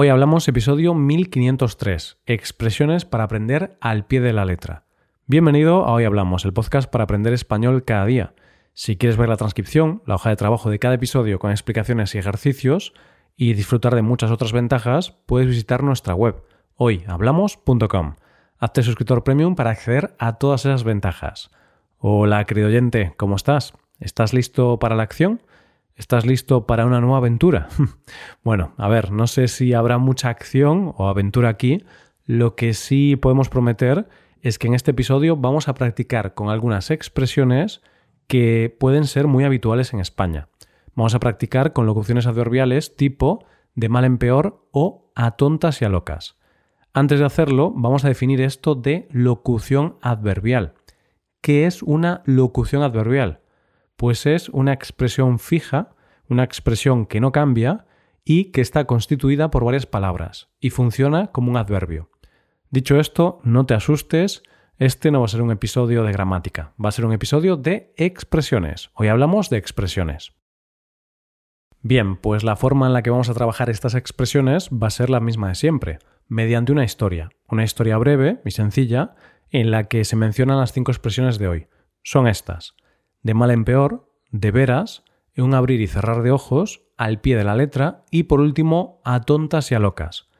Hoy hablamos episodio 1503, expresiones para aprender al pie de la letra. Bienvenido a Hoy Hablamos, el podcast para aprender español cada día. Si quieres ver la transcripción, la hoja de trabajo de cada episodio con explicaciones y ejercicios, y disfrutar de muchas otras ventajas, puedes visitar nuestra web, hoyhablamos.com. Hazte suscriptor premium para acceder a todas esas ventajas. Hola, querido oyente, ¿cómo estás? ¿Estás listo para la acción? ¿Estás listo para una nueva aventura? bueno, a ver, no sé si habrá mucha acción o aventura aquí. Lo que sí podemos prometer es que en este episodio vamos a practicar con algunas expresiones que pueden ser muy habituales en España. Vamos a practicar con locuciones adverbiales tipo de mal en peor o a tontas y a locas. Antes de hacerlo, vamos a definir esto de locución adverbial. ¿Qué es una locución adverbial? Pues es una expresión fija, una expresión que no cambia y que está constituida por varias palabras y funciona como un adverbio. Dicho esto, no te asustes, este no va a ser un episodio de gramática, va a ser un episodio de expresiones. Hoy hablamos de expresiones. Bien, pues la forma en la que vamos a trabajar estas expresiones va a ser la misma de siempre, mediante una historia, una historia breve y sencilla en la que se mencionan las cinco expresiones de hoy. Son estas de mal en peor, de veras, en un abrir y cerrar de ojos, al pie de la letra y por último a tontas y a locas.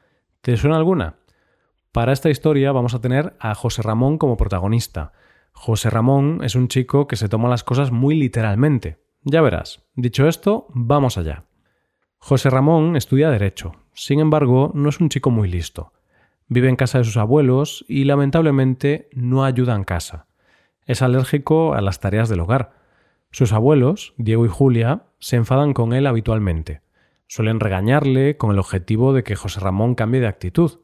¿Te suena alguna? Para esta historia vamos a tener a José Ramón como protagonista. José Ramón es un chico que se toma las cosas muy literalmente. Ya verás. Dicho esto, vamos allá. José Ramón estudia Derecho. Sin embargo, no es un chico muy listo. Vive en casa de sus abuelos y lamentablemente no ayuda en casa es alérgico a las tareas del hogar. Sus abuelos, Diego y Julia, se enfadan con él habitualmente. Suelen regañarle con el objetivo de que José Ramón cambie de actitud.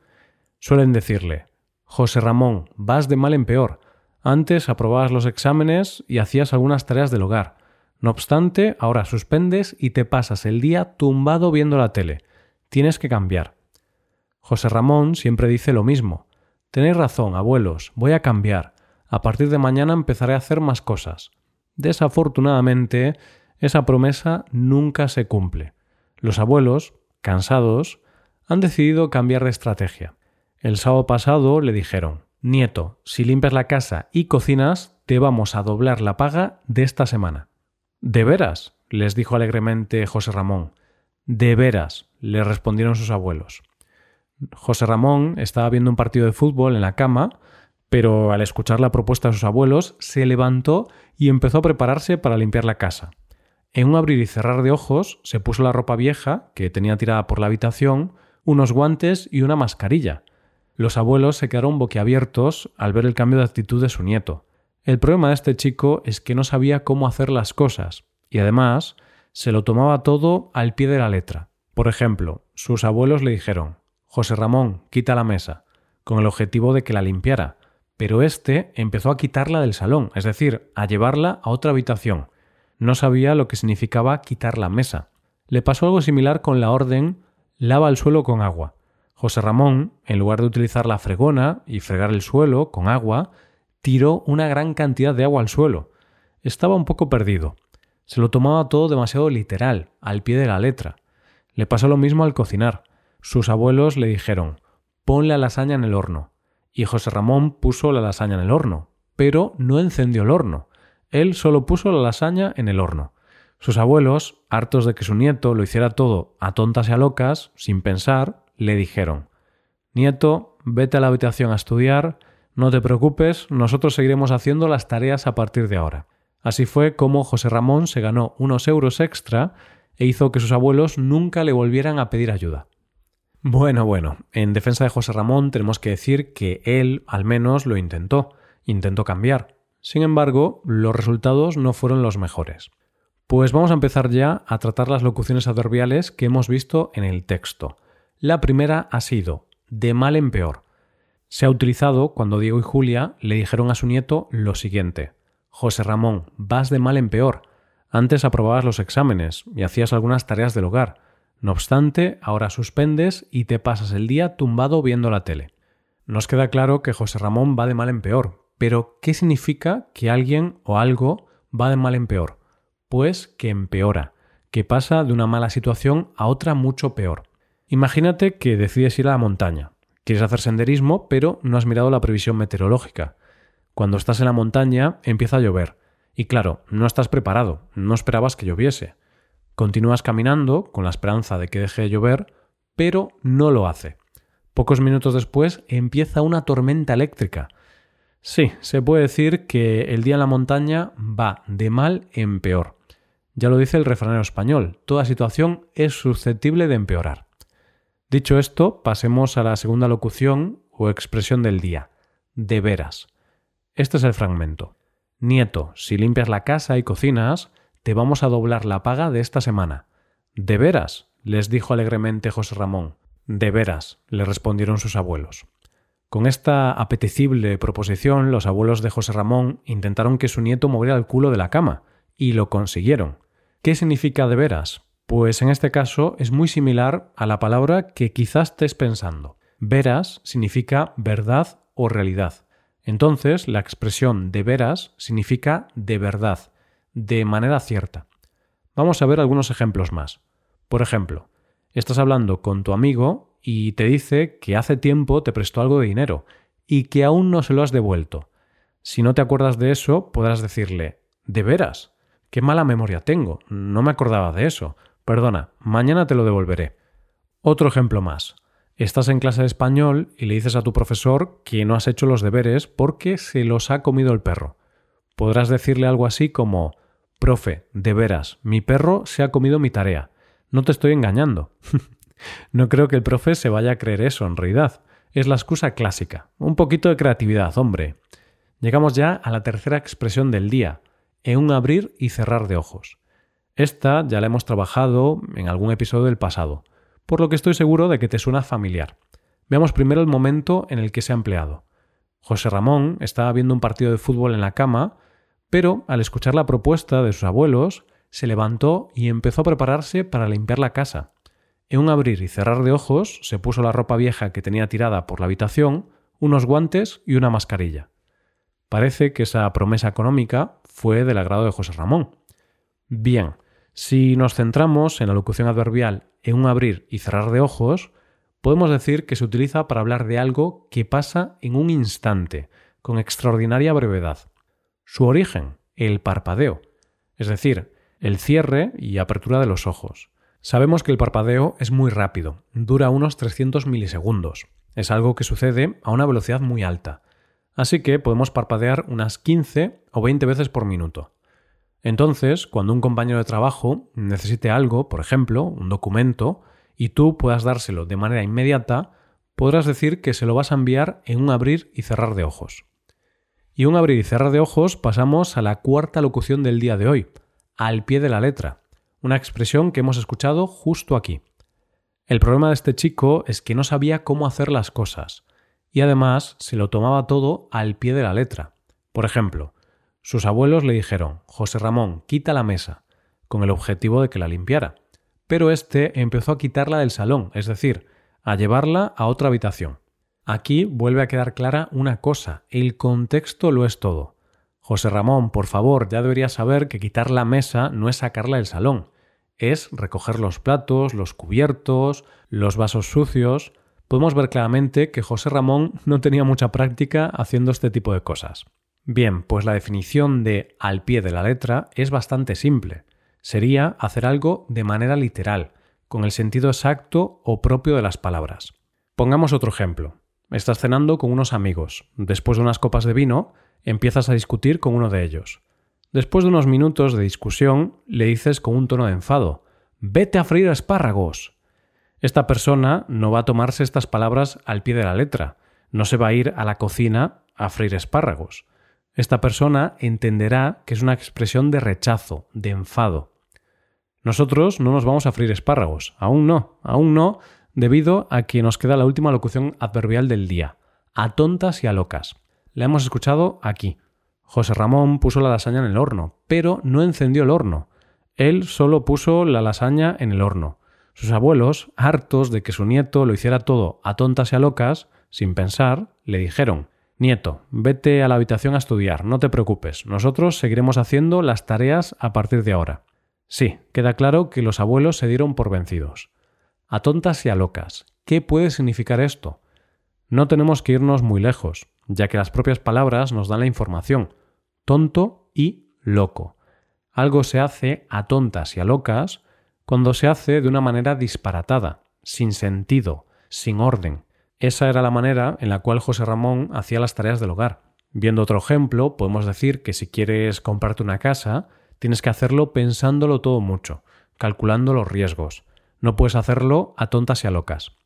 Suelen decirle José Ramón, vas de mal en peor. Antes aprobabas los exámenes y hacías algunas tareas del hogar. No obstante, ahora suspendes y te pasas el día tumbado viendo la tele. Tienes que cambiar. José Ramón siempre dice lo mismo. Tenéis razón, abuelos, voy a cambiar a partir de mañana empezaré a hacer más cosas. Desafortunadamente, esa promesa nunca se cumple. Los abuelos, cansados, han decidido cambiar de estrategia. El sábado pasado le dijeron, Nieto, si limpias la casa y cocinas, te vamos a doblar la paga de esta semana. ¿De veras? les dijo alegremente José Ramón. De veras, le respondieron sus abuelos. José Ramón estaba viendo un partido de fútbol en la cama pero al escuchar la propuesta de sus abuelos, se levantó y empezó a prepararse para limpiar la casa. En un abrir y cerrar de ojos, se puso la ropa vieja, que tenía tirada por la habitación, unos guantes y una mascarilla. Los abuelos se quedaron boquiabiertos al ver el cambio de actitud de su nieto. El problema de este chico es que no sabía cómo hacer las cosas, y además se lo tomaba todo al pie de la letra. Por ejemplo, sus abuelos le dijeron José Ramón, quita la mesa, con el objetivo de que la limpiara, pero éste empezó a quitarla del salón, es decir, a llevarla a otra habitación. No sabía lo que significaba quitar la mesa. Le pasó algo similar con la orden lava el suelo con agua. José Ramón, en lugar de utilizar la fregona y fregar el suelo con agua, tiró una gran cantidad de agua al suelo. Estaba un poco perdido. Se lo tomaba todo demasiado literal, al pie de la letra. Le pasó lo mismo al cocinar. Sus abuelos le dijeron pon la lasaña en el horno y José Ramón puso la lasaña en el horno, pero no encendió el horno. Él solo puso la lasaña en el horno. Sus abuelos, hartos de que su nieto lo hiciera todo a tontas y a locas, sin pensar, le dijeron Nieto, vete a la habitación a estudiar, no te preocupes, nosotros seguiremos haciendo las tareas a partir de ahora. Así fue como José Ramón se ganó unos euros extra e hizo que sus abuelos nunca le volvieran a pedir ayuda. Bueno, bueno, en defensa de José Ramón tenemos que decir que él al menos lo intentó, intentó cambiar. Sin embargo, los resultados no fueron los mejores. Pues vamos a empezar ya a tratar las locuciones adverbiales que hemos visto en el texto. La primera ha sido de mal en peor. Se ha utilizado cuando Diego y Julia le dijeron a su nieto lo siguiente. José Ramón, vas de mal en peor. Antes aprobabas los exámenes y hacías algunas tareas del hogar. No obstante, ahora suspendes y te pasas el día tumbado viendo la tele. Nos queda claro que José Ramón va de mal en peor, pero ¿qué significa que alguien o algo va de mal en peor? Pues que empeora, que pasa de una mala situación a otra mucho peor. Imagínate que decides ir a la montaña. Quieres hacer senderismo, pero no has mirado la previsión meteorológica. Cuando estás en la montaña empieza a llover. Y claro, no estás preparado, no esperabas que lloviese. Continúas caminando con la esperanza de que deje de llover, pero no lo hace. Pocos minutos después empieza una tormenta eléctrica. Sí, se puede decir que el día en la montaña va de mal en peor. Ya lo dice el refranero español, toda situación es susceptible de empeorar. Dicho esto, pasemos a la segunda locución o expresión del día, de veras. Este es el fragmento. Nieto, si limpias la casa y cocinas, te vamos a doblar la paga de esta semana. ¿De veras? les dijo alegremente José Ramón. De veras, le respondieron sus abuelos. Con esta apetecible proposición, los abuelos de José Ramón intentaron que su nieto moviera el culo de la cama, y lo consiguieron. ¿Qué significa de veras? Pues en este caso es muy similar a la palabra que quizás estés pensando. Veras significa verdad o realidad. Entonces, la expresión de veras significa de verdad, de manera cierta. Vamos a ver algunos ejemplos más. Por ejemplo, estás hablando con tu amigo y te dice que hace tiempo te prestó algo de dinero y que aún no se lo has devuelto. Si no te acuerdas de eso, podrás decirle, ¿de veras? Qué mala memoria tengo, no me acordaba de eso. Perdona, mañana te lo devolveré. Otro ejemplo más. Estás en clase de español y le dices a tu profesor que no has hecho los deberes porque se los ha comido el perro. Podrás decirle algo así como Profe, de veras, mi perro se ha comido mi tarea. No te estoy engañando. no creo que el profe se vaya a creer eso en realidad. Es la excusa clásica. Un poquito de creatividad, hombre. Llegamos ya a la tercera expresión del día, en un abrir y cerrar de ojos. Esta ya la hemos trabajado en algún episodio del pasado por lo que estoy seguro de que te suena familiar. Veamos primero el momento en el que se ha empleado. José Ramón estaba viendo un partido de fútbol en la cama, pero al escuchar la propuesta de sus abuelos, se levantó y empezó a prepararse para limpiar la casa. En un abrir y cerrar de ojos se puso la ropa vieja que tenía tirada por la habitación, unos guantes y una mascarilla. Parece que esa promesa económica fue del agrado de José Ramón. Bien, si nos centramos en la locución adverbial en un abrir y cerrar de ojos, podemos decir que se utiliza para hablar de algo que pasa en un instante, con extraordinaria brevedad. Su origen, el parpadeo, es decir, el cierre y apertura de los ojos. Sabemos que el parpadeo es muy rápido, dura unos 300 milisegundos. Es algo que sucede a una velocidad muy alta. Así que podemos parpadear unas 15 o 20 veces por minuto. Entonces, cuando un compañero de trabajo necesite algo, por ejemplo, un documento, y tú puedas dárselo de manera inmediata, podrás decir que se lo vas a enviar en un abrir y cerrar de ojos. Y un abrir y cerrar de ojos pasamos a la cuarta locución del día de hoy, al pie de la letra, una expresión que hemos escuchado justo aquí. El problema de este chico es que no sabía cómo hacer las cosas, y además se lo tomaba todo al pie de la letra. Por ejemplo, sus abuelos le dijeron, José Ramón, quita la mesa, con el objetivo de que la limpiara. Pero éste empezó a quitarla del salón, es decir, a llevarla a otra habitación. Aquí vuelve a quedar clara una cosa, el contexto lo es todo. José Ramón, por favor, ya deberías saber que quitar la mesa no es sacarla del salón, es recoger los platos, los cubiertos, los vasos sucios. Podemos ver claramente que José Ramón no tenía mucha práctica haciendo este tipo de cosas. Bien, pues la definición de al pie de la letra es bastante simple. Sería hacer algo de manera literal, con el sentido exacto o propio de las palabras. Pongamos otro ejemplo. Estás cenando con unos amigos. Después de unas copas de vino, empiezas a discutir con uno de ellos. Después de unos minutos de discusión, le dices con un tono de enfado, Vete a freír espárragos. Esta persona no va a tomarse estas palabras al pie de la letra, no se va a ir a la cocina a freír espárragos esta persona entenderá que es una expresión de rechazo, de enfado. Nosotros no nos vamos a freír espárragos, aún no, aún no, debido a que nos queda la última locución adverbial del día, a tontas y a locas. La hemos escuchado aquí. José Ramón puso la lasaña en el horno, pero no encendió el horno. Él solo puso la lasaña en el horno. Sus abuelos, hartos de que su nieto lo hiciera todo a tontas y a locas, sin pensar, le dijeron Nieto, vete a la habitación a estudiar, no te preocupes, nosotros seguiremos haciendo las tareas a partir de ahora. Sí, queda claro que los abuelos se dieron por vencidos. A tontas y a locas. ¿Qué puede significar esto? No tenemos que irnos muy lejos, ya que las propias palabras nos dan la información. Tonto y loco. Algo se hace a tontas y a locas cuando se hace de una manera disparatada, sin sentido, sin orden. Esa era la manera en la cual José Ramón hacía las tareas del hogar. Viendo otro ejemplo, podemos decir que si quieres comprarte una casa, tienes que hacerlo pensándolo todo mucho, calculando los riesgos. No puedes hacerlo a tontas y a locas.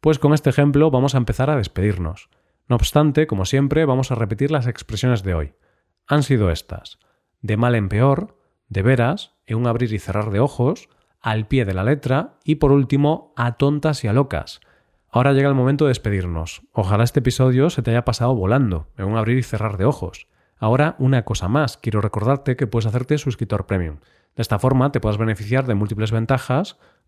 Pues con este ejemplo vamos a empezar a despedirnos. No obstante, como siempre, vamos a repetir las expresiones de hoy. Han sido estas. De mal en peor, de veras, en un abrir y cerrar de ojos, al pie de la letra y por último a tontas y a locas. Ahora llega el momento de despedirnos. Ojalá este episodio se te haya pasado volando, en un abrir y cerrar de ojos. Ahora, una cosa más, quiero recordarte que puedes hacerte suscriptor premium. De esta forma te puedes beneficiar de múltiples ventajas,